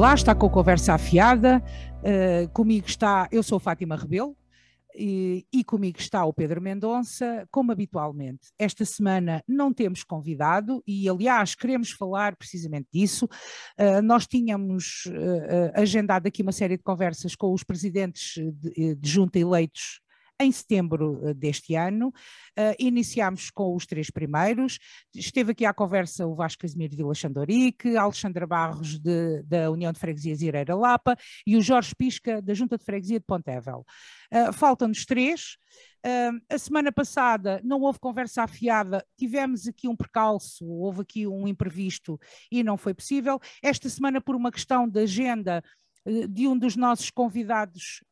Olá, está com a conversa afiada. Uh, comigo está, eu sou Fátima Rebelo e, e, comigo está o Pedro Mendonça, como habitualmente. Esta semana não temos convidado e, aliás, queremos falar precisamente disso. Uh, nós tínhamos uh, agendado aqui uma série de conversas com os presidentes de, de junta eleitos em setembro eh, deste ano. Uh, iniciámos com os três primeiros. Esteve aqui à conversa o Vasco Casimiro de Vila Xandorique, Alexandra Barros de, da União de Freguesias Ireira Lapa e o Jorge Pisca da Junta de Freguesia de Pontevel. Uh, Faltam-nos três. Uh, a semana passada não houve conversa afiada, tivemos aqui um percalço, houve aqui um imprevisto e não foi possível. Esta semana, por uma questão de agenda de um dos nossos convidados,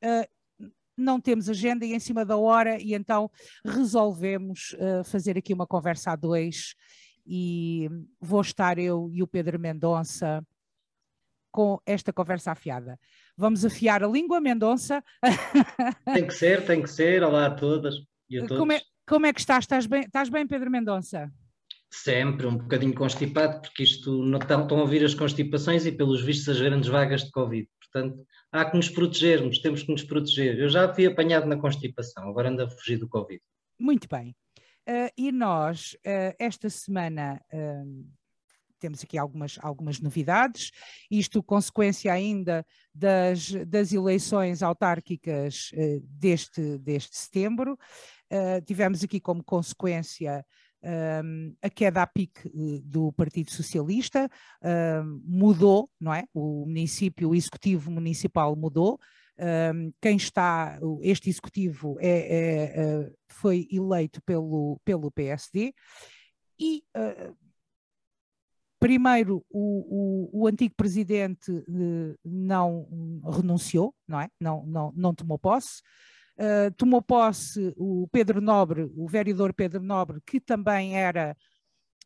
não temos agenda e em cima da hora, e então resolvemos uh, fazer aqui uma conversa a dois e vou estar eu e o Pedro Mendonça com esta conversa afiada. Vamos afiar a língua, Mendonça. Tem que ser, tem que ser. Olá a todas e a todos. Como é, como é que estás? Estás bem, estás bem, Pedro Mendonça? Sempre, um bocadinho constipado, porque isto não estão, estão a ouvir as constipações e pelos vistos as grandes vagas de Covid. Portanto, há que nos protegermos, temos que nos proteger. Eu já fui apanhado na constipação, agora ando a fugir do Covid. Muito bem. Uh, e nós, uh, esta semana, uh, temos aqui algumas, algumas novidades, isto consequência ainda das, das eleições autárquicas deste, deste setembro. tivemos aqui como consequência um, a queda a pique eh, do Partido Socialista um, mudou, não é? O município, o executivo municipal mudou. Um, quem está, este executivo é, é, é, foi eleito pelo, pelo PSD e uh, primeiro o, o, o, antigo presidente uh, não renunciou, não é? Não, não, não tomou posse. Uh, tomou posse o Pedro Nobre, o vereador Pedro Nobre, que também era,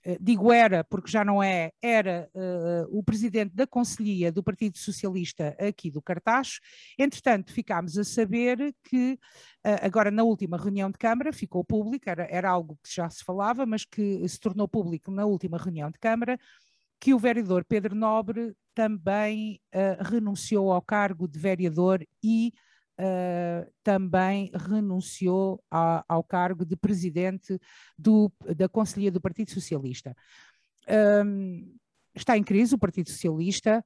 uh, digo era porque já não é, era uh, o presidente da Conselhia do Partido Socialista aqui do Cartacho. Entretanto, ficámos a saber que, agora na última reunião de Câmara, ficou público, era, era algo que já se falava, mas que se tornou público na última reunião de Câmara, que o vereador Pedro Nobre também renunciou ao cargo de vereador e uh, também renunciou a, ao cargo de presidente do, da Conselhia do Partido Socialista. Um, está em crise o Partido Socialista,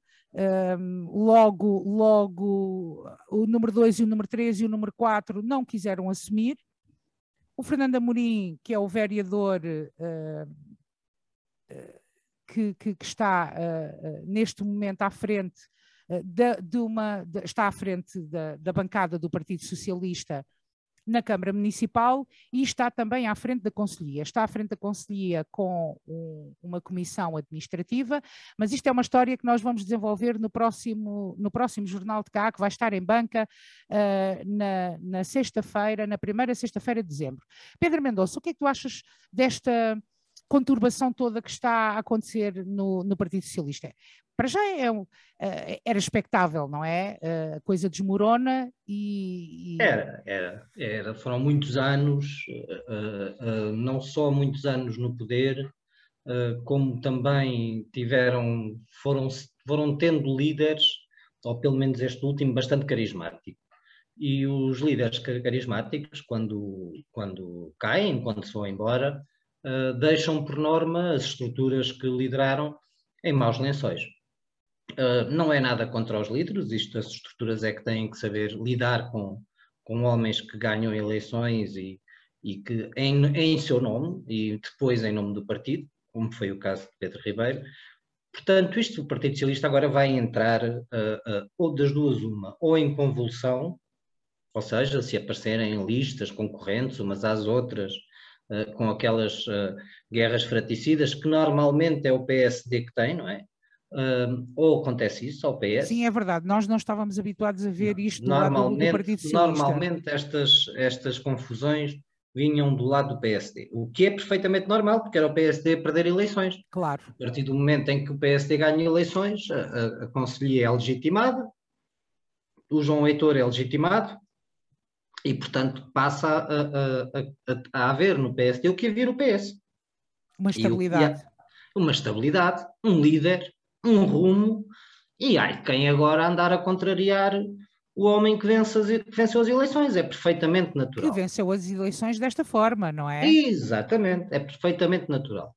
um, logo, logo o número 2 e o número 3 e o número 4 não quiseram assumir. O Fernando Amorim, que é o vereador uh, que, que, que, está uh, neste momento à frente eh, de, de uma, de, está à frente da, da bancada do Partido Socialista na Câmara Municipal e está também à frente da Conselhia. Está à frente da Conselhia com um, uma comissão administrativa, mas isto é uma história que nós vamos desenvolver no próximo, no próximo Jornal de Cá, que vai estar em banca uh, na, na sexta-feira, na primeira sexta-feira de dezembro. Pedro Mendonça, o que é que tu achas desta conturbação toda que está a acontecer no, no Partido Socialista. Para já é uh, era expectável, não é? Uh, a coisa desmorona e, e, Era, era, era. Foram muitos anos, uh, não só muitos anos no poder, como também tiveram, foram, foram tendo líderes, ou pelo menos este último, bastante carismático. E os líderes carismáticos, quando, quando caem, quando se vão embora, uh, deixam por norma as estruturas que lideraram em maus lençóis. Uh, não é nada contra os líderes, isto as estruturas é que têm que saber lidar com, com homens que ganham eleições e, e que em, em seu nome e depois em nome do partido, como foi o caso de Pedro Ribeiro. Portanto, isto o Partido Socialista agora vai entrar uh, uh, ou das duas uma, ou em convulsão, ou seja, se aparecerem listas concorrentes umas às outras, com aquelas uh, guerras fraticidas que normalmente é o PSD que tem, não é? Ou acontece isso ao PS. Sim, é verdade. Nós não estávamos habituados a ver isto normalmente, do Partido Socialista. Normalmente estas, estas confusões vinham do lado do PSD, o que é perfeitamente normal, porque era o PSD perder eleições. Claro. A partir do momento em que o PSD ganha eleições, a, a, a Conselhia é legitimada, o João Heitor é legitimado, e, portanto, passa a, a, a, a, haver no PSD o que havia no PS. Uma estabilidade. uma estabilidade, um líder, um rumo E há quem agora andar a contrariar o homem que, vence as, que venceu as eleições. É perfeitamente natural. Que venceu as eleições desta forma, não é? Exatamente, é perfeitamente natural.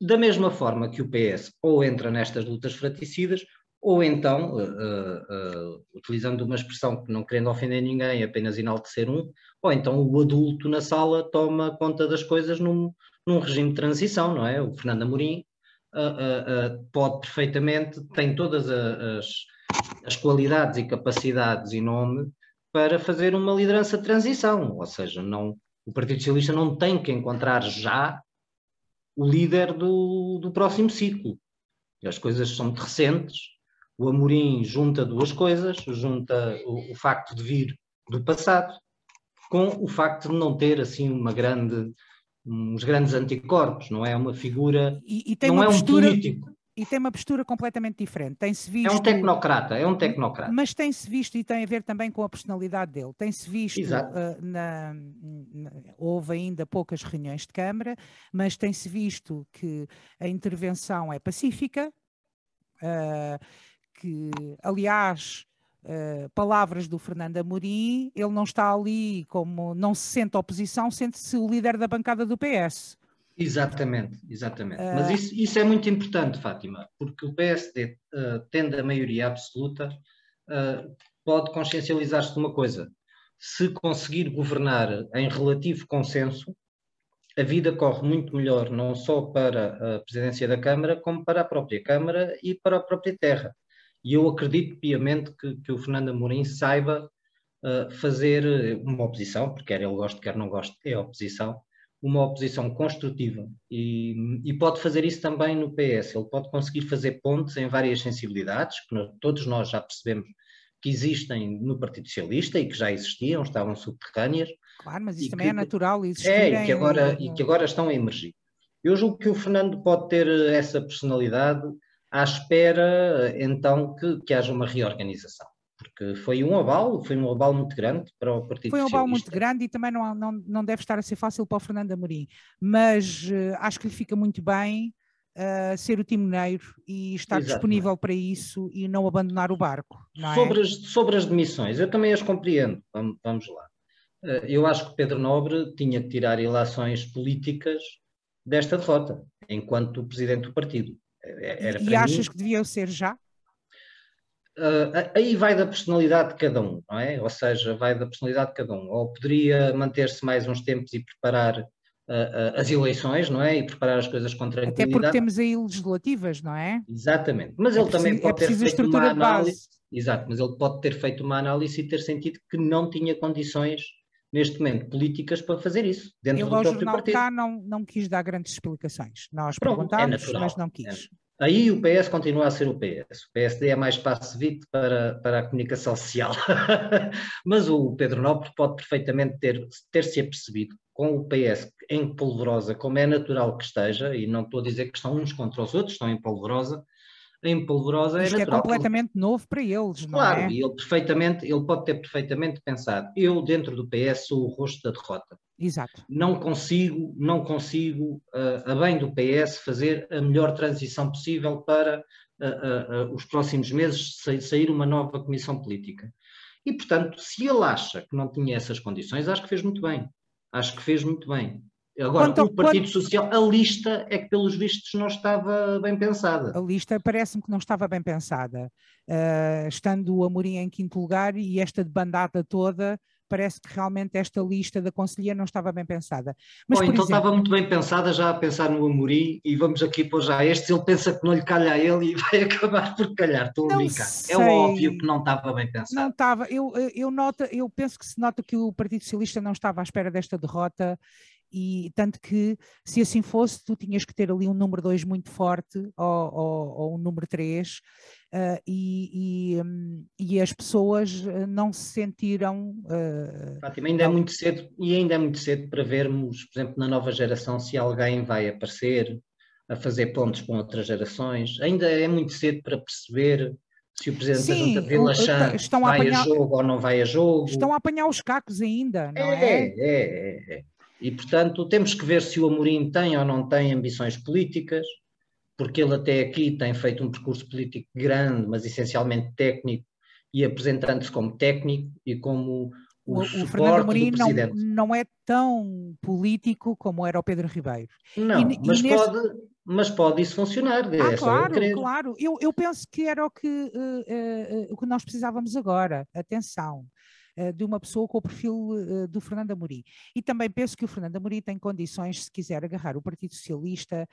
Da mesma forma que o PS ou entra nestas lutas fraticidas, ou então, uh, uh, uh, utilizando uma expressão que não querendo ofender ninguém, apenas enaltecer um, ou então o adulto na sala toma conta das coisas num, num regime de transição, não é? O Fernando Amorim pode perfeitamente, tem todas as, as qualidades e capacidades e nome para fazer uma liderança de transição, ou seja, não, o Partido Socialista não tem que encontrar já o líder do, do próximo ciclo. As coisas são recentes, o Amorim junta duas coisas, junta o, o facto de vir do passado com o facto de não ter assim uma grande uns grandes anticorpos, não é uma figura, e, e não é postura, um político. E tem uma postura completamente diferente. Tem-se visto, é um tecnocrata, é um tecnocrata. Mas tem-se visto, e tem a ver também com a personalidade dele, tem-se visto, uh, na, na, houve ainda poucas reuniões de Câmara, mas tem-se visto que a intervenção é pacífica, uh, que, aliás, Uh, palavras do Fernando Amorim, ele não está ali como não se sente oposição, sente-se o líder da bancada do PS. Exatamente, exatamente. Uh... Mas isso, isso, é muito importante, Fátima, porque o PSD, uh, eh, tendo a maioria absoluta, pode consciencializar-se de uma coisa: se conseguir governar em relativo consenso, a vida corre muito melhor, não só para a presidência da Câmara, como para a própria Câmara e para a própria terra. E eu acredito piamente que, que o Fernando Amorim saiba uh, fazer uma oposição, porque quer ele goste, quer não goste, é oposição, uma oposição construtiva. E, e, pode fazer isso também no PS. Ele pode conseguir fazer pontes em várias sensibilidades, que todos nós já percebemos que existem no Partido Socialista e que já existiam, estavam subterrâneas. Claro, mas isso também que, é natural existir. É, e que, agora, e que agora estão a emergir. Eu julgo que o Fernando pode ter essa personalidade à espera então que, que haja uma reorganização porque foi um abalo, foi um abalo muito grande para o Partido Foi um abalo muito grande e também não, não, não deve estar a ser fácil para o Fernando Amorim, mas uh, acho que lhe fica muito bem uh, ser o timoneiro e estar Exatamente. disponível para isso e não abandonar o barco. É? Sobre, as, sobre as demissões, eu também as compreendo, vamos, vamos lá. Uh, eu acho que Pedro Nobre tinha que tirar ilações políticas desta derrota, enquanto presidente do partido. É, era e achas mim, que devia ser já? Uh, aí vai da personalidade de cada um, não é? Ou seja, vai da personalidade de cada um. Ou poderia manter-se mais uns tempos e preparar uh, uh, as eleições, não é? E preparar as coisas com tranquilidade. Até porque temos aí legislativas, não é? Exatamente. Mas é ele também pode é ter feito uma análise. Exato, mas ele pode ter feito uma análise e ter sentido que não tinha condições neste momento políticas para fazer isso dentro Ele do próprio jornal partido. cá não, não quis dar grandes explicações. Nós Pronto, é perguntámos, é mas não quis. É. Aí o PS continua a ser o PS. O PSD é mais passo-vite para, para a comunicação social. mas o Pedro Nobre pode perfeitamente ter, ter se apercebido com o PS em polvorosa, como é natural que esteja, e não estou a dizer que estão uns contra os outros, estão em polvorosa, em polvorosa é Isto é natural. é completamente novo para eles, não claro, é? Claro, ele perfeitamente, ele pode ter perfeitamente pensado, eu dentro do PS sou o rosto da derrota. Exato. Não consigo, não consigo, uh, a bem do PS, fazer a melhor transição possível para uh, uh, os próximos meses sair uma nova comissão política. E, portanto, se ele acha que não tinha essas condições, acho que fez muito bem. Acho que fez muito bem. Agora, quanto, o Partido quanto... Social, a lista é que, pelos vistos, não estava bem pensada. A lista parece-me que não estava bem pensada. Estando o Amorim em quinto lugar e esta debandada toda, parece que realmente esta lista da Conselhia não estava bem pensada. Mas, Bom, então exemplo... estava muito bem pensada já a pensar no Amorim e vamos aqui pôr já estes, ele pensa que não lhe calha a ele e vai acabar por calhar, estou a brincar. Sei. É óbvio que não estava bem pensado. Não estava, eu, eu, noto, eu penso que se nota que o Partido Socialista não estava à espera desta derrota e tanto que se assim fosse, tu tinhas que ter ali um número 2 muito forte ou, ou, ou um número 3 uh, eh, e, e, um, e, as pessoas eh, não se sentiram. Uh, Fátima, ainda é muito cedo e ainda é muito cedo para vermos, por exemplo, na nova geração, se alguém vai aparecer a fazer pontos com outras gerações. Ainda é muito cedo para perceber se o Presidente Sim, da Junta de Vila Chã vai a, apanhar, a jogo ou não vai a jogo. Estão a apanhar os cacos ainda, não é? É, é, é. É. E, portanto, temos que ver se o Amorim tem ou não tem ambições políticas. porque ele até aqui tem feito um percurso político grande, mas essencialmente técnico, e apresentando-se como técnico e como o, o, o Fernando Amorim não, não é tão político como era o Pedro Ribeiro. Não, e, mas, e pode, nesse... mas pode isso funcionar. Ah, é claro, eu claro. Eu, eu penso que era o que, uh, uh, o que nós precisávamos agora. Atenção. Uh, de uma pessoa com o perfil do Fernando Amorim. E também penso que o Fernando Amorim tem condições, se quiser agarrar o Partido Socialista,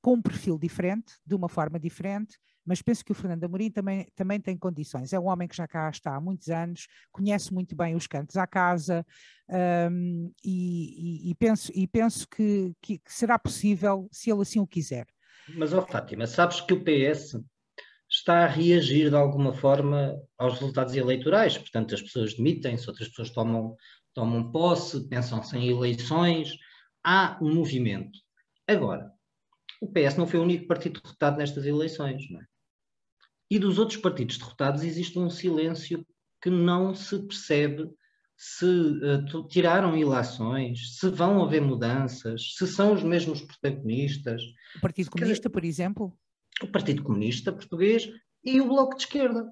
com um perfil diferente, de uma forma diferente, mas penso que o Fernando Amorim também, também tem condições. É um homem que já cá está há muitos anos, conhece muito bem os cantos à casa um, e, e, e, penso, e penso que, que, será possível se ele assim o quiser. Mas, ó Fátima, sabes que o PS está a reagir de alguma forma aos resultados eleitorais, portanto as pessoas demitem-se, outras pessoas tomam, tomam posse, pensam-se em eleições, há um movimento. Agora, o PS não foi o único partido derrotado nestas eleições, não é? E dos outros partidos derrotados existe um silêncio que não se percebe se uh, tiraram ilações, se vão haver mudanças, se são os mesmos protagonistas. O Partido Comunista, por exemplo? O Partido Comunista Português e o Bloco de Esquerda.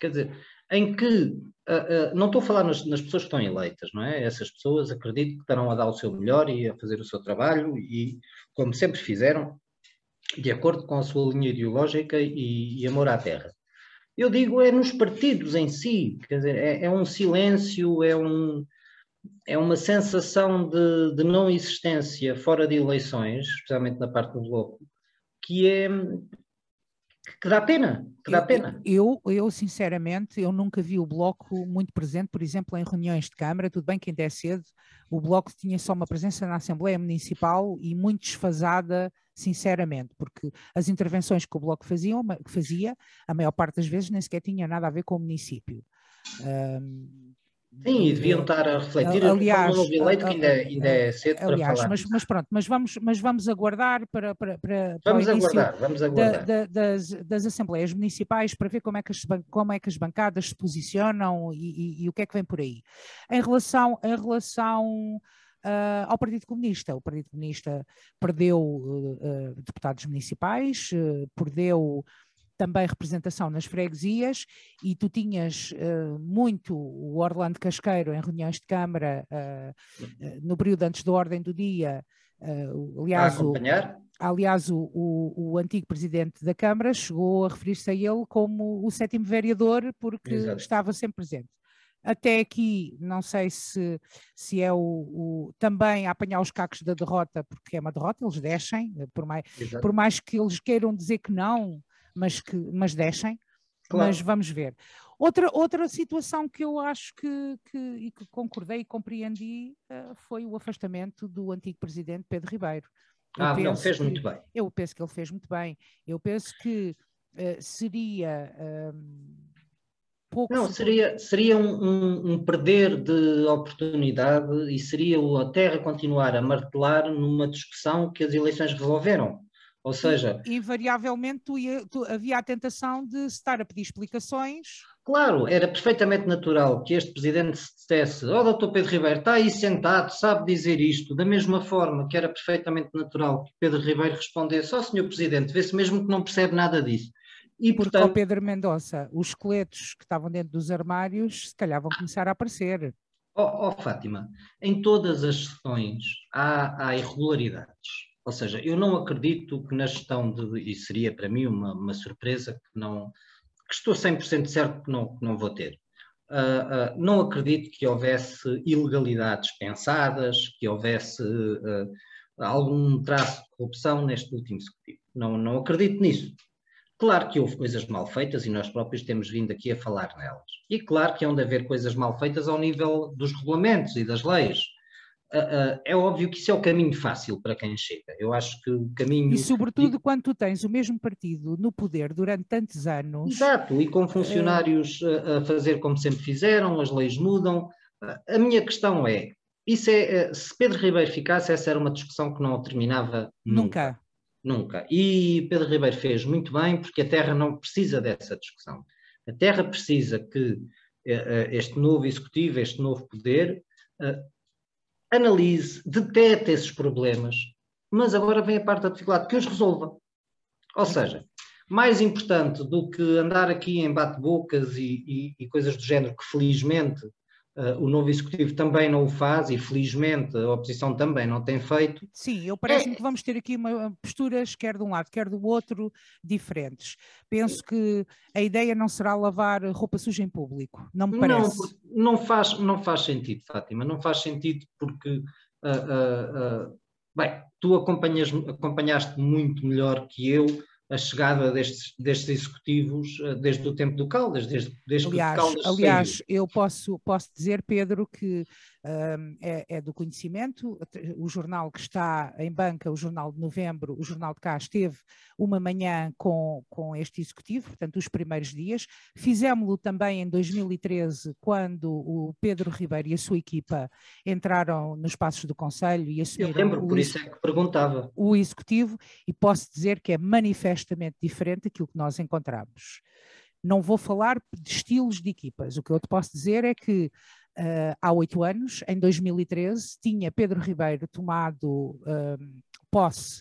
Quer dizer, em que, uh, uh, não estou a falar nas, nas, pessoas que estão eleitas, não é? Essas pessoas acredito que estarão a dar o seu melhor e a fazer o seu trabalho e, como sempre fizeram, de acordo com a sua linha ideológica e, e amor à terra. Eu digo é nos partidos em si, quer dizer, é, é um silêncio, é, um, é uma sensação de, de, não existência fora de eleições, especialmente na parte do bloco, que é que dá pena, que dá pena. Eu, eu, sinceramente, eu nunca vi o Bloco muito presente, por exemplo, em reuniões de Câmara, tudo bem que ainda é cedo, o Bloco tinha só uma presença na Assembleia Municipal e muito desfasada sinceramente, porque as intervenções que o Bloco fazia, fazia a maior parte das vezes nem sequer tinha nada a ver com o município. Um, Sim, e deviam estar a refletir aliás, no eleito, que ainda, ainda é cedo aliás, para falar. Mas, mas, pronto, mas vamos, mas vamos aguardar para, para, para, vamos para aguardar, vamos aguardar. Da, da, das, das assembleias municipais para ver como é que as, como é que as bancadas se posicionam e, e, e o que é que vem por aí. Em relação, em relação uh, ao Partido Comunista. O Partido Comunista perdeu uh, deputados municipais, perdeu também representação nas freguesias e tu tinhas uh, muito o Orlando Casqueiro em reuniões de Câmara uh, uh, no período antes da ordem do dia. aliás, o, aliás o, o, o, antigo presidente da Câmara chegou a referir-se a ele como o sétimo vereador porque Exato. estava sempre presente. Até aqui, não sei se, se é o, o, também a apanhar os cacos da derrota, porque é uma derrota, eles descem, por mais, por mais que eles queiram dizer que não, mas, que, mas descem. Claro. Mas vamos ver. Outra, outra situação que eu acho que, que, e que concordei e compreendi uh, foi o afastamento do antigo presidente Pedro Ribeiro. Eu ah, não, fez que, muito bem. Eu penso que ele fez muito bem. Eu penso que uh, seria. pouco não, seria, seria um, um, um, perder de oportunidade e seria a Terra continuar a martelar numa discussão que as eleições resolveram. Ou seja. Invariavelmente tu ia, tu, havia a tentação de estar a pedir explicações. Claro, era perfeitamente natural que este presidente se dissesse: Ó, oh, doutor Pedro Ribeiro, está aí sentado, sabe dizer isto, da mesma forma que era perfeitamente natural que Pedro Ribeiro respondesse: Ó, oh, senhor presidente, vê-se mesmo que não percebe nada disso. E, Porque, portanto... ao Pedro Mendonça, os esqueletos que estavam dentro dos armários, se calhar vão começar a aparecer. Ó, oh, oh, Fátima, em todas as sessões há, há irregularidades ou seja, eu não acredito que na gestão de, e seria para mim uma, uma surpresa que não, que estou 100% certo que não, que não vou ter. Uh, uh, não acredito que houvesse ilegalidades pensadas, que houvesse uh, algum traço de corrupção neste último executivo. Não, não acredito nisso. Claro que houve coisas mal feitas e nós próprios temos vindo aqui a falar nelas. E claro que hão de haver coisas mal feitas ao nível dos regulamentos e das leis é óbvio que isso é o caminho fácil para quem chega. Eu acho que o caminho. E sobretudo quando tu tens o mesmo partido no poder durante tantos anos. Exato, e com funcionários uh... a fazer como sempre fizeram, as leis mudam. A minha questão é: isso é, se Pedro Ribeiro ficasse, essa era uma discussão que não terminava nunca. Nunca. Nunca. E Pedro Ribeiro fez muito bem, porque a Terra não precisa dessa discussão. A Terra precisa que este novo executivo, este novo poder, analise, detecte esses problemas, mas agora vem a parte da dificuldade, que os resolva. Ou seja, mais importante do que andar aqui em bate-bocas e, e, e, coisas do género, que felizmente uh, o novo executivo também não o faz e felizmente a oposição também não tem feito. Sim, eu parece-me é... que vamos ter aqui uma, posturas, quer de um lado, quer do outro, diferentes. Penso que a ideia não será lavar roupa suja em público, não me parece. Não, não, faz, não faz sentido, Fátima, não faz sentido porque. Uh, uh, bem, tu acompanhaste muito melhor que eu a chegada destes, destes executivos eh, desde o tempo do Caldas, desde, desde aliás, que o Caldas Aliás, saiu. eu posso, posso dizer, Pedro, que um, é, é, do conhecimento, o jornal que está em banca, o jornal de novembro, o jornal de cá esteve uma manhã com, com este executivo, portanto os primeiros dias, fizemos-lo também em 2013, quando o Pedro Ribeiro e a sua equipa entraram nos passos do Conselho e assumiram... Eu lembro, por isso é que perguntava. O executivo, e posso dizer que é manifestamente diferente daquilo que nós encontramos. Não vou falar de estilos de equipas, o que eu te posso dizer é que uh, há oito anos, em 2013, tinha Pedro Ribeiro tomado uh, posse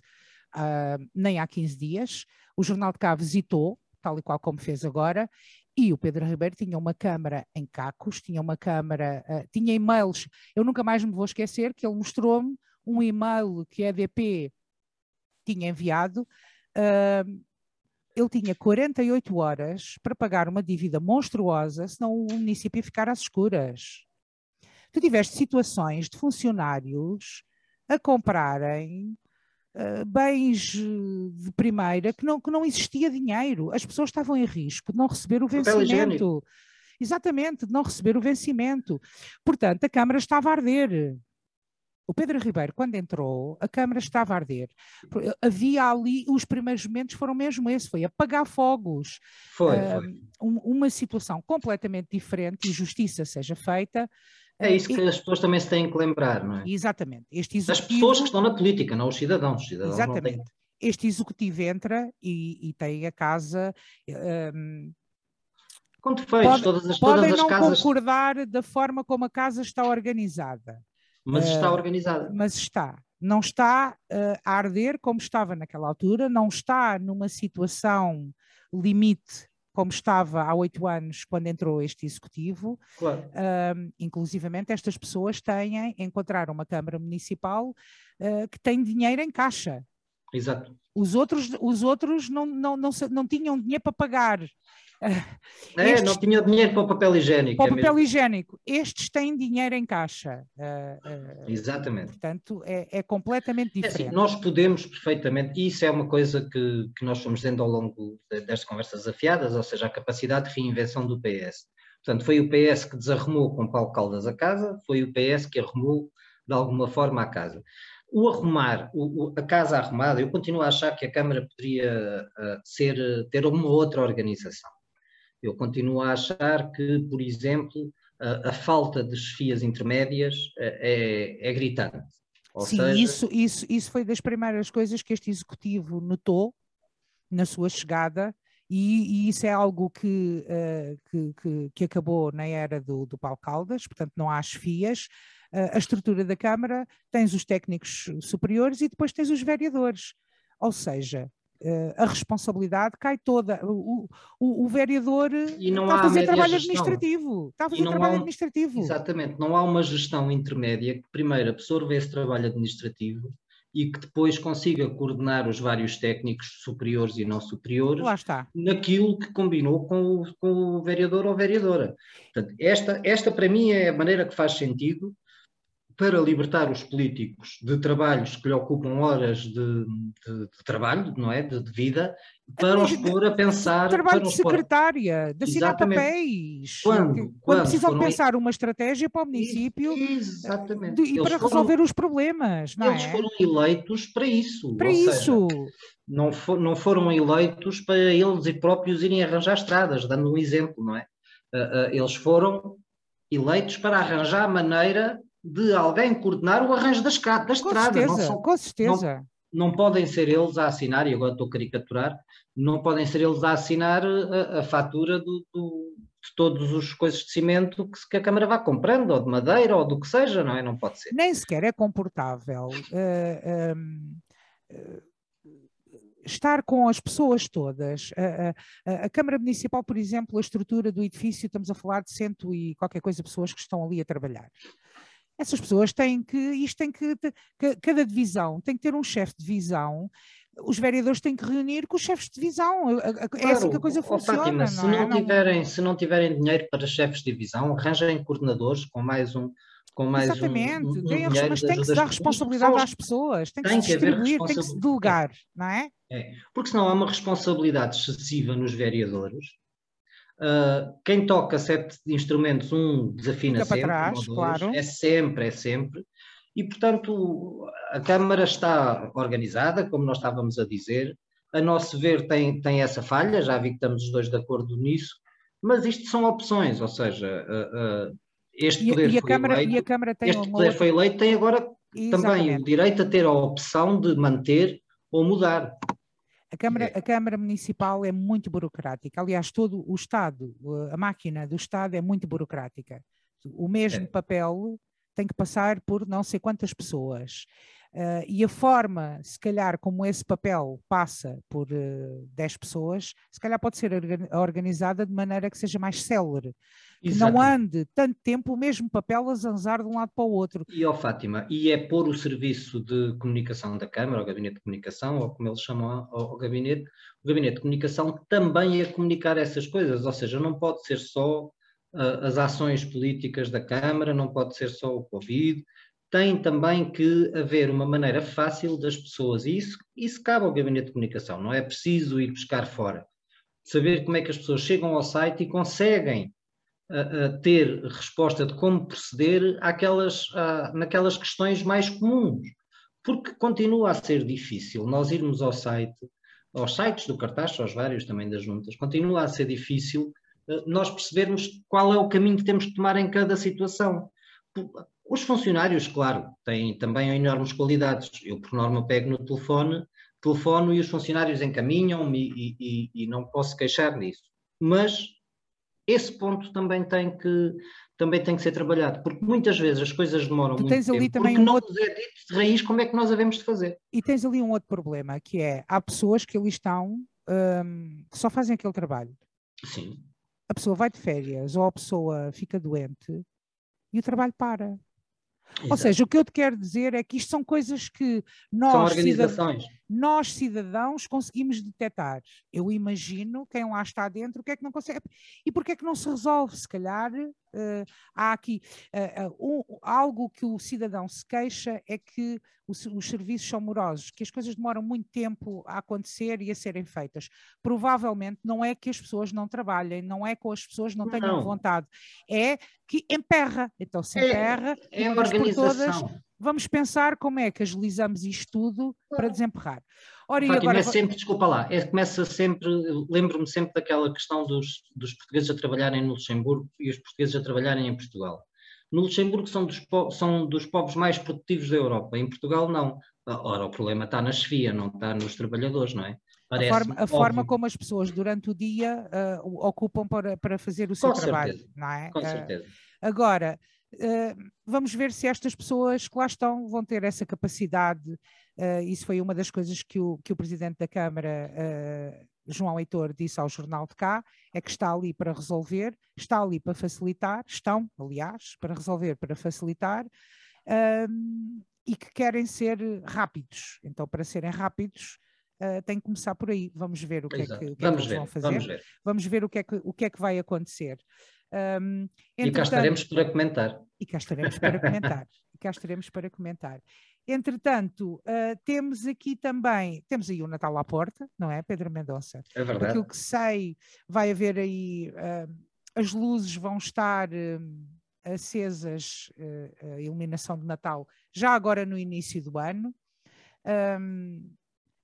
uh, nem há 15 dias. O Jornal de Cá visitou, tal e qual como fez agora, e o Pedro Ribeiro tinha uma câmara em cacos, tinha uma câmara, uh, tinha e-mails. Eu nunca mais me vou esquecer que ele mostrou-me um e-mail que a EDP tinha enviado. Uh, ele tinha 48 horas para pagar uma dívida monstruosa, senão o município ia ficar às escuras. Tu tiveste situações de funcionários a comprarem uh, bens de primeira que não, que não existia dinheiro. As pessoas estavam em risco de não receber o vencimento. Exatamente, de não receber o vencimento. Portanto, a Câmara estava a arder. O Pedro Ribeiro, quando entrou, a Câmara estava a arder. Havia ali, os primeiros momentos foram mesmo esse, foi apagar fogos. Foi, uh, foi. uma situação completamente diferente e justiça seja feita. É isso que as pessoas também se têm que lembrar, não é? Exatamente. Este executivo... As pessoas que estão na política, não os cidadãos. Os cidadãos exatamente. Têm... Este executivo entra e, e tem a casa... Um, com defeitos, pode, todas as, todas podem as não casas... concordar da forma como a casa está organizada. Mas está uh, organizada. Mas está. Não está uh, a arder como estava naquela altura, não está numa situação limite como estava há oito anos quando entrou este executivo. Claro. Uh, inclusivamente estas pessoas têm, encontraram uma Câmara Municipal uh, que tem dinheiro em caixa. Exato. Os outros, os outros não, não, não, não tinham dinheiro para pagar. É, Estes, não tinha dinheiro para o papel higiênico. Para o é papel mesmo. higiênico. Estes têm dinheiro em caixa. Uh, uh, Exatamente. Portanto, é, é completamente diferente. É assim, nós podemos perfeitamente, e isso é uma coisa que, que nós fomos dizendo ao longo destas conversas afiadas, ou seja, a capacidade de reinvenção do PS. Portanto, foi o PS que desarrumou com Paulo Caldas a casa, foi o PS que arrumou de alguma forma a casa. O arrumar, o, o, a casa arrumada, eu continuo a achar que a Câmara poderia uh, ser, ter uma outra organização. Eu continuo a achar que, por exemplo, a, a falta de chefias intermédias eh, é, é gritante. Ou Sim, seja... isso, isso, isso foi das primeiras coisas que este executivo notou na sua chegada, e, e isso é algo que, uh, que, que, que, acabou na era do, do Paulo Caldas, portanto não há chefias. A estrutura da Câmara, tens os técnicos superiores e depois tens os vereadores. Ou seja, uh, a responsabilidade cai toda. O, o, o vereador está a fazer trabalho gestão. administrativo. Está a fazer trabalho um, administrativo. Exatamente, não há uma gestão intermédia que primeiro absorva esse trabalho administrativo e que depois consiga coordenar os vários técnicos superiores e não superiores naquilo que combinou com o, com o vereador ou vereadora. Portanto, esta, esta para mim é a maneira que faz sentido para libertar os políticos de trabalhos que lhe ocupam horas de, de, de trabalho, não é? De, de vida, para os pôr a pensar. Trabalho de secretária, de assinar papéis. Quando, quando, quando precisam pensar uma estratégia para o município Exatamente. e para foram, resolver os problemas. Não eles é? foram eleitos para isso. Para isso. Seja, não, for, não foram eleitos para eles e próprios irem arranjar estradas, dando um exemplo, não é? Uh, uh, eles foram eleitos para arranjar a maneira de alguém coordenar o arranjo da, escada, da estrada. Certeza, não são, com certeza. Não, não, podem ser eles a assinar, e agora estou a caricaturar, não podem ser eles a assinar a, a fatura do, do, de todos os coisas de cimento que, que, a Câmara vá comprando, ou de madeira, ou do que seja, não é? Não pode ser. Nem sequer é comportável. Uh, um estar com as pessoas todas. A, a, a, Câmara Municipal, por exemplo, a estrutura do edifício, estamos a falar de cento e qualquer coisa pessoas que estão ali a trabalhar. Essas pessoas têm que, isto tem que, cada divisão tem que ter um chefe de divisão os vereadores têm que reunir com os chefes de divisão. É claro, assim que a coisa funciona. Fátima, não se, é? não tiverem, se não tiverem dinheiro para chefes de divisão, arranjem coordenadores com mais um, com mais Exatamente, um, um, um mas tem que se dar responsabilidade às pessoas, tem que tem se distribuir, tem que se delegar, não é? é? Porque senão há uma responsabilidade excessiva nos vereadores. Uh, quem toca sete instrumentos, um desafina Fica sempre, trás, dois, claro. é sempre, é sempre. E, portanto, a Câmara está organizada, como nós estávamos a dizer. A nosso ver, tem, tem essa falha, já vi que estamos os dois de acordo nisso, mas isto são opções, ou seja, uh, uh, este poder e, e foi Câmara, eleito, e a Câmara tem este poder outra... foi eleito, tem agora Exatamente. também o direito a ter a opção de manter ou mudar. A Câmara, é. a Câmara Municipal é muito burocrática. Aliás, todo o Estado, a máquina do Estado é muito burocrática. O mesmo é. papel tem que passar por não sei quantas pessoas. Uh, e a forma, se calhar, como esse papel passa por uh, eh, 10 pessoas, se calhar pode ser organizada de maneira que seja mais célere. Que não ande tanto tempo o mesmo papel a zanzar de um lado para o outro. E, ó Fátima, e é pôr o serviço de comunicação da Câmara, o gabinete de comunicação, ou como eles chamam o gabinete, o gabinete de comunicação também a comunicar essas coisas, ou seja, não pode ser só as ações políticas da Câmara, não pode ser só o Covid, tem também que haver uma maneira fácil das pessoas, e isso, isso cabe ao Gabinete de Comunicação, não é preciso ir buscar fora. Saber como é que as pessoas chegam ao site e conseguem ter resposta de como proceder àquelas, naquelas questões mais comuns. Porque continua a ser difícil nós irmos ao site, aos sites do cartaz, aos vários também das juntas, continua a ser difícil eh, nós percebermos qual é o caminho que temos que tomar em cada situação. Os funcionários, claro, têm também enormes qualidades. Eu, por norma, pego no telefone, telefono e os funcionários encaminham-me e, e, e, não posso queixar nisso. Mas esse ponto também tem que também tem que ser trabalhado, porque muitas vezes as coisas demoram tu muito tempo, também porque um não outro... nos é dito de raiz como é que nós havemos de fazer. E tens ali um outro problema, que é, há pessoas que ali estão hum, que só fazem aquele trabalho. Sim a pessoa vai de férias ou a pessoa fica doente e o trabalho para. Exato. Ou seja, o que eu te quero dizer é que isto são coisas que nós, cidadãos, nós cidadãos conseguimos detectar. Eu imagino quem lá está dentro o que é que não consegue. E porquê é que não se resolve? Se calhar uh, há aqui uh, uh, algo que o cidadão se queixa é que os, os, serviços são morosos, que as coisas demoram muito tempo a acontecer e a serem feitas. Provavelmente não é que as pessoas não trabalhem, não é que as pessoas não tenham não. vontade, é que emperra. Então se é, emperra, é, é a organização. Todas, vamos pensar como é que agilizamos isto tudo para desemperrar. Ora, Fátima, agora... é sempre, desculpa lá, é, começa sempre, lembro-me sempre daquela questão dos, dos portugueses a trabalharem no Luxemburgo e os portugueses a trabalharem em Portugal. No Luxemburgo são dos, são dos povos mais produtivos da Europa, em Portugal não. Ora, o problema está na chefia, não está nos trabalhadores, não é? a forma, a forma, como as pessoas durante o dia uh, ocupam para, para fazer o seu Com trabalho, certeza. não é? Com uh, certeza. Agora, vamos ver se estas pessoas que lá estão vão ter essa capacidade. Uh, isso foi uma das coisas que o, que o Presidente da Câmara, uh, João Heitor, disse ao Jornal de Cá, é que está ali para resolver, está ali para facilitar, estão, aliás, para resolver, para facilitar, e que querem ser rápidos. Então, para serem rápidos, Uh, tem que começar por aí. Vamos ver o que, é que, o que, é que, eles ver, vão fazer. Vamos ver. vamos ver, o, que é que, o que é que vai acontecer. Um, e cá estaremos para comentar. E cá estaremos para comentar. e cá estaremos para comentar. Entretanto, uh, temos aqui também, temos aí o Natal à porta, não é, Pedro Mendonça? É verdade. Aquilo que sei, vai haver aí, uh, as luzes vão estar uh, acesas, a iluminação de Natal, já agora no início do ano. Um,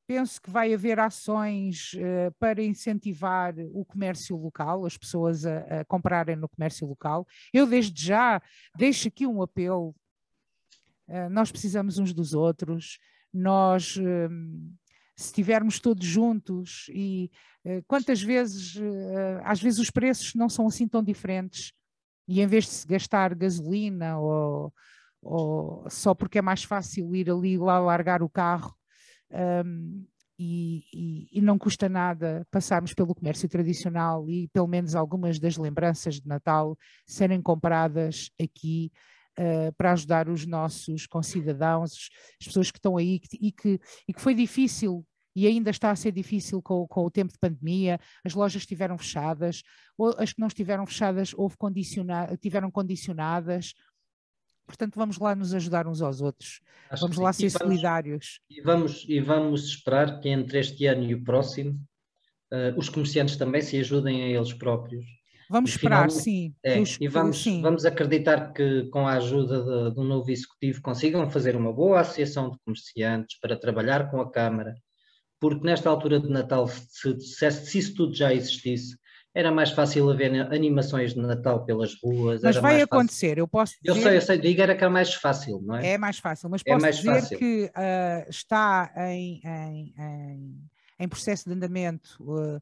Penso que vai haver ações uh, para incentivar o comércio local, as pessoas a, a, comprarem no comércio local. Eu, desde já, deixo aqui um apelo. Uh, nós precisamos uns dos outros, nós. Uh, se estivermos todos juntos e uh, quantas vezes, às vezes os preços não são assim tão diferentes e em vez de se gastar gasolina ou, ou só porque é mais fácil ir ali lá largar o carro Um, e, e, e, não custa nada passarmos pelo comércio tradicional e pelo menos algumas das lembranças de Natal serem compradas aqui uh, para ajudar os nossos concidadãos, as pessoas que estão aí e que, e que foi difícil e ainda está a ser difícil com, com, o tempo de pandemia, as lojas estiveram fechadas, ou as que não estiveram fechadas houve condiciona tiveram condicionadas, Portanto, vamos lá nos ajudar uns aos outros. Acho vamos lá ser vamos, solidários. E vamos, e vamos esperar que entre este ano e o próximo uh, os comerciantes também se ajudem a eles próprios. Vamos e esperar, sim. É, os, e vamos, sim. vamos acreditar que com a ajuda de, de um novo executivo consigam fazer uma boa associação de comerciantes para trabalhar com a Câmara, porque nesta altura de Natal, se, se, se isso tudo já existisse, era mais fácil haver animações de Natal pelas ruas. Mas vai acontecer, eu posso dizer... Eu sei, eu sei, diga era que era mais fácil, não é? É mais fácil, mas é posso é dizer fácil. que uh, está em, em, em, em, processo de andamento uh, uh,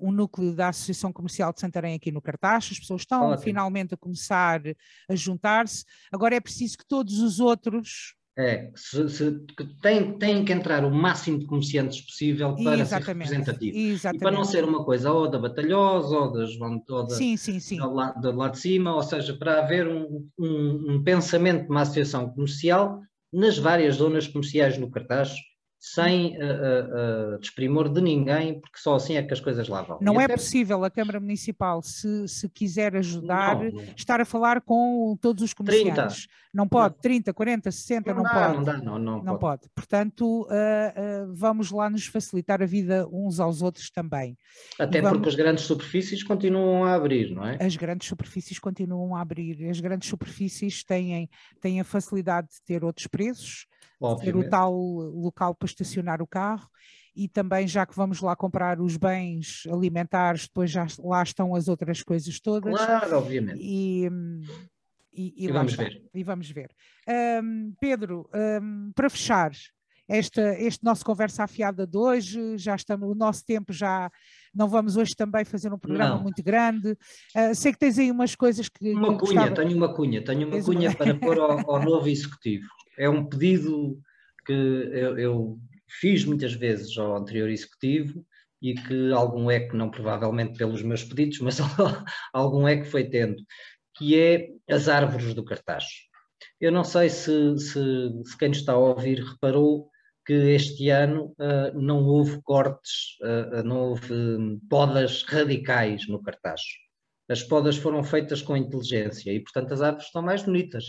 um núcleo da Associação Comercial de Santarém aqui no Cartaz, as pessoas estão Ótimo. finalmente a começar a juntar-se, agora é preciso que todos os outros é, se, se, tem, tem que entrar o máximo de comerciantes possível para Exatamente. ser representativo. Exatamente. E para não ser uma coisa ou da batalhosa, ou, das, ou da, sim, sim, sim. Do, lado, do lado de cima, ou seja, para haver um, um, um pensamento de uma associação comercial nas várias zonas comerciais no cartaz, sem uh, uh, uh, desprimor de ninguém, porque só assim é que as coisas lá vão. Não e é até... possível a Câmara Municipal, se, se quiser ajudar, não, não. estar a falar com todos os comerciantes. 30. Não pode, não. 30, 40, 60, não, não dá, pode. Não dá, não, não, não pode. pode. Portanto, vamos lá nos facilitar a vida uns aos outros também. Até vamos... porque as grandes superfícies continuam a abrir, não é? As grandes superfícies continuam a abrir. As grandes superfícies têm, têm a facilidade de ter outros preços, ter o tal local para estacionar o carro e também já que vamos lá comprar os bens alimentares, depois já lá estão as outras coisas todas. Claro, obviamente. E, e, e, e vamos está. ver. E vamos ver. Um, Pedro, um, para fechar esta, este nosso conversa afiada de hoje, já estamos, o nosso tempo já não vamos hoje também fazer um programa não. muito grande. Uh, sei que tens aí umas coisas que. Uma cunha, gostava... tenho uma cunha, tenho uma cunha para pôr ao, ao novo executivo é um pedido que eu, eu, fiz muitas vezes ao anterior executivo e que algum eco, não provavelmente pelos meus pedidos, mas algum eco foi tendo, que é as árvores do cartaz. Eu não sei se, se, se quem está a ouvir reparou que este ano uh, não houve cortes, uh, não houve um, podas radicais no cartaz. As podas foram feitas com inteligência e, portanto, as árvores estão mais bonitas.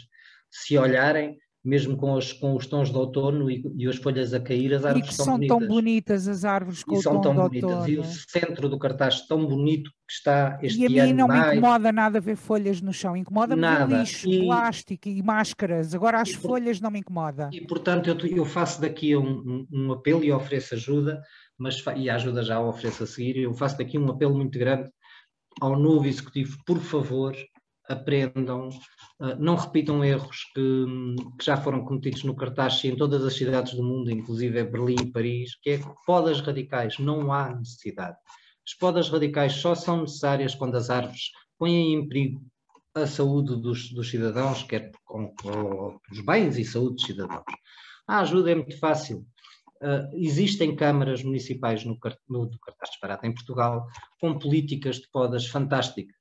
Se olharem, mesmo com os, com os tons de outono e, e as folhas a cair, as árvores são, são bonitas. tão bonitas as árvores com e o são tão bonitas. Outono. E o centro do cartaz tão bonito que está este ano. E a mim não mais... me incomoda nada ver folhas no chão, incomoda-me lixo, e... plástico e máscaras. Agora as folhas não me incomoda. E portanto eu, eu faço daqui um, um, um, apelo e ofereço ajuda, mas, e a ajuda já a ofereço a seguir, eu faço daqui um apelo muito grande ao novo executivo, por favor, aprendam, uh, não repitam erros que, que, já foram cometidos no cartaz em todas as cidades do mundo, inclusive Berlim e Paris, que é podas radicais, não há necessidade. As podas radicais só são necessárias quando as árvores põem em perigo a saúde dos, dos cidadãos, quer com, com, os bens e saúde dos cidadãos. A ajuda é muito fácil. Uh, existem câmaras municipais no, no, no Cartaz em Portugal com políticas de podas fantásticas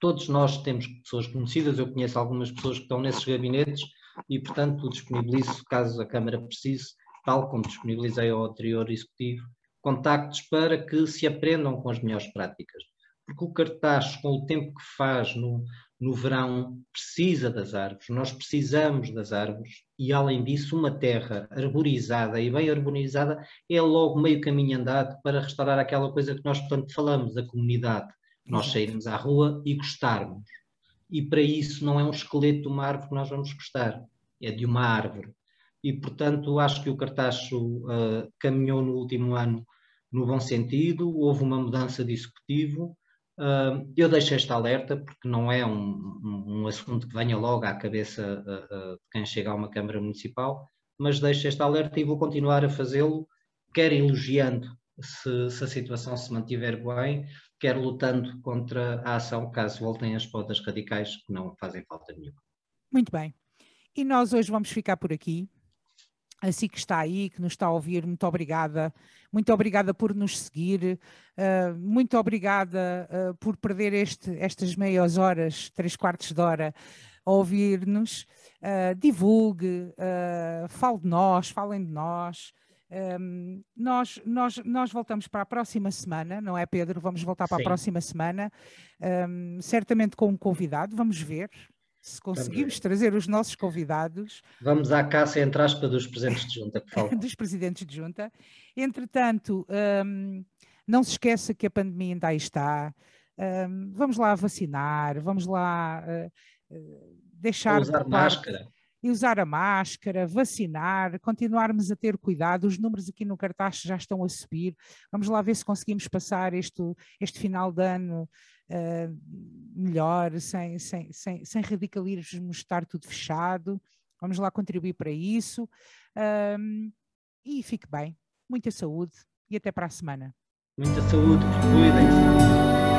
todos nós temos pessoas conhecidas, eu conheço algumas pessoas que estão nesses gabinetes e, portanto, disponibilizo, caso a Câmara precise, tal como disponibilizei ao anterior executivo, contactos para que se aprendam com as melhores práticas. Porque o cartaz, com o tempo que faz no, no verão, precisa das árvores, nós precisamos das árvores e, além disso, uma terra arborizada e bem arborizada é logo meio caminho andado para restaurar aquela coisa que nós, portanto, falamos, a comunidade nós sairmos à rua e gostarmos. E para isso não é um esqueleto de uma árvore que nós vamos gostar, é de uma árvore. E, portanto, acho que o Cartacho uh, caminhou no último ano no bom sentido, houve uma mudança de executivo. Uh, eu deixo esta alerta porque não é um, um, um, assunto que venha logo à cabeça uh, de quem chega a uma Câmara Municipal, mas deixo esta alerta e vou continuar a fazê-lo, quer elogiando se, se, a situação se mantiver bem, quer lutando contra a ação caso voltem as podas radicais que não fazem falta nenhuma. Muito bem. E nós hoje vamos ficar por aqui. assim que está aí, que nos está a ouvir, muito obrigada. Muito obrigada por nos seguir, uh, muito obrigada uh, por perder este, estas meias horas, três quartos de hora, a ouvir-nos. Uh, divulgue, fale de nós, falem de nós. Um, nós, nós, nós voltamos para a próxima semana, não é, Pedro? Vamos voltar para Sim. a próxima semana, um, certamente com um convidado, vamos ver se conseguimos trazer os nossos convidados. Vamos à caça, entre aspas, dos presidentes de junta, por favor. dos presidentes de junta. Entretanto, um, não se esqueça que a pandemia ainda aí está. vamos lá vacinar, vamos lá uh, deixar. Usar máscara e usar a máscara, vacinar, continuarmos a ter cuidado. Os números aqui no cartaz já estão a subir. Vamos lá ver se conseguimos passar este, este final de ano uh, melhor, sem, sem, sem, sem radicalismo, estar tudo fechado. Vamos lá contribuir para isso. Um, e fique bem. Muita saúde e até para a semana. Muita saúde, cuidem-se.